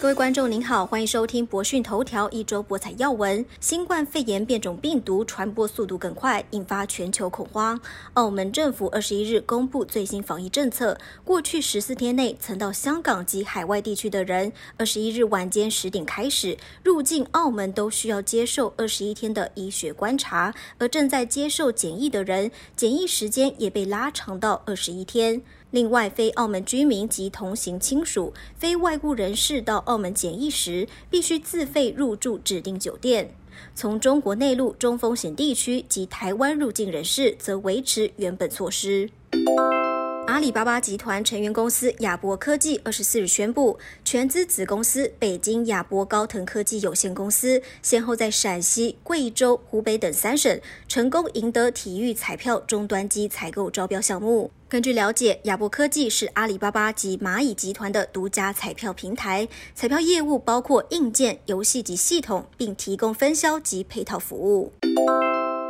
各位观众您好，欢迎收听博讯头条一周博彩要闻。新冠肺炎变种病毒传播速度更快，引发全球恐慌。澳门政府二十一日公布最新防疫政策，过去十四天内曾到香港及海外地区的人，二十一日晚间十点开始入境澳门都需要接受二十一天的医学观察，而正在接受检疫的人，检疫时间也被拉长到二十一天。另外，非澳门居民及同行亲属、非外雇人士到澳门检疫时，必须自费入住指定酒店。从中国内陆中风险地区及台湾入境人士，则维持原本措施。阿里巴巴集团成员公司亚博科技二十四日宣布，全资子公司北京亚博高腾科技有限公司，先后在陕西、贵州、湖北等三省成功赢得体育彩票终端机采购招标项目。根据了解，亚博科技是阿里巴巴及蚂蚁集团的独家彩票平台，彩票业务包括硬件、游戏及系统，并提供分销及配套服务。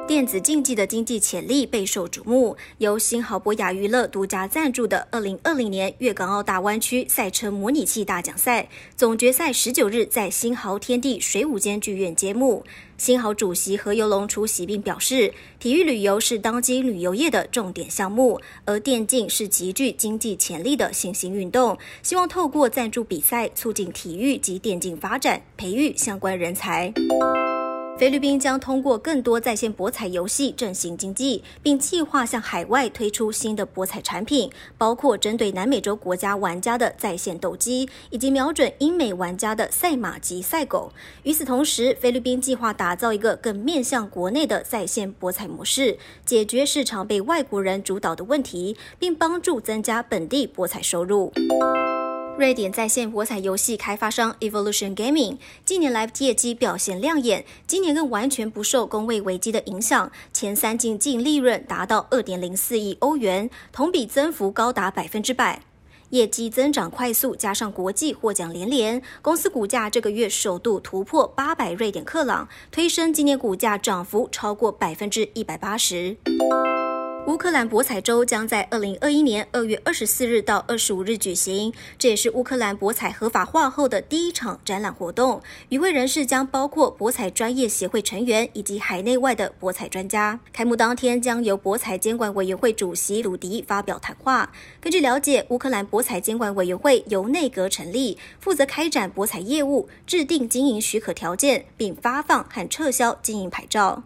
电子竞技的经济潜力备受瞩目。由新豪博雅娱乐独家赞助的二零二零年粤港澳大湾区赛车模拟器大奖赛总决赛，十九日在新豪天地水舞间剧院揭幕。新豪主席何猷龙出席并表示，体育旅游是当今旅游业的重点项目，而电竞是极具经济潜力的新兴运动。希望透过赞助比赛，促进体育及电竞发展，培育相关人才。菲律宾将通过更多在线博彩游戏振兴经济，并计划向海外推出新的博彩产品，包括针对南美洲国家玩家的在线斗鸡，以及瞄准英美玩家的赛马及赛狗。与此同时，菲律宾计划打造一个更面向国内的在线博彩模式，解决市场被外国人主导的问题，并帮助增加本地博彩收入。瑞典在线博彩游戏开发商 Evolution Gaming 近年来业绩表现亮眼，今年更完全不受工位危机的影响，前三季净利润达到二点零四亿欧元，同比增幅高达百分之百，业绩增长快速，加上国际获奖连连，公司股价这个月首度突破八百瑞典克朗，推升今年股价涨幅超过百分之一百八十。乌克兰博彩周将在二零二一年二月二十四日到二十五日举行，这也是乌克兰博彩合法化后的第一场展览活动。与会人士将包括博彩专业协会成员以及海内外的博彩专家。开幕当天将由博彩监管委员会主席鲁迪发表谈话。根据了解，乌克兰博彩监管委员会由内阁成立，负责开展博彩业务、制定经营许可条件，并发放和撤销经营牌照。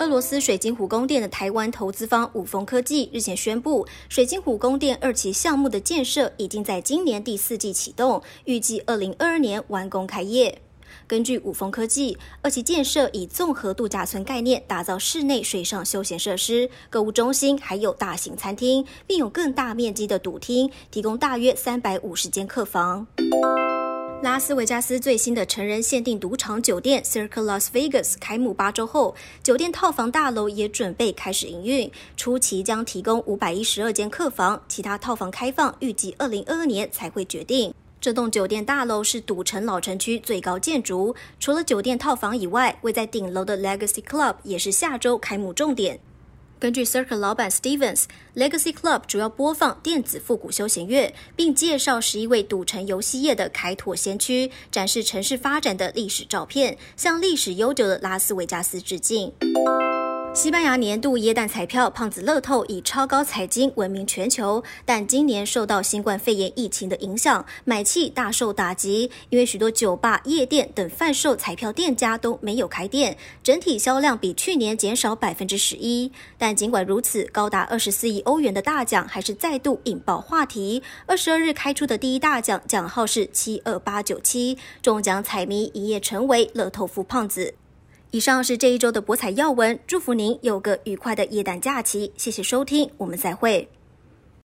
俄罗斯水晶湖宫殿的台湾投资方五峰科技日前宣布，水晶湖宫殿二期项目的建设已经在今年第四季启动，预计二零二二年完工开业。根据五峰科技，二期建设以综合度假村概念打造室内水上休闲设施、购物中心，还有大型餐厅，并有更大面积的赌厅，提供大约三百五十间客房。拉斯维加斯最新的成人限定赌场酒店 Circle Las Vegas 开幕八周后，酒店套房大楼也准备开始营运。初期将提供五百一十二间客房，其他套房开放预计二零二二年才会决定。这栋酒店大楼是赌城老城区最高建筑，除了酒店套房以外，位在顶楼的 Legacy Club 也是下周开幕重点。根据 Circle 老板 Stevens，Legacy Club 主要播放电子复古休闲乐，并介绍十一位赌城游戏业的开拓先驱，展示城市发展的历史照片，向历史悠久的拉斯维加斯致敬。西班牙年度耶诞彩票胖子乐透以超高彩金闻名全球，但今年受到新冠肺炎疫情的影响，买气大受打击。因为许多酒吧、夜店等贩售彩票店家都没有开店，整体销量比去年减少百分之十一。但尽管如此，高达二十四亿欧元的大奖还是再度引爆话题。二十二日开出的第一大奖奖号是七二八九七，中奖彩迷一夜成为乐透富胖子。以上是这一周的博彩要闻，祝福您有个愉快的夜诞假期。谢谢收听，我们再会。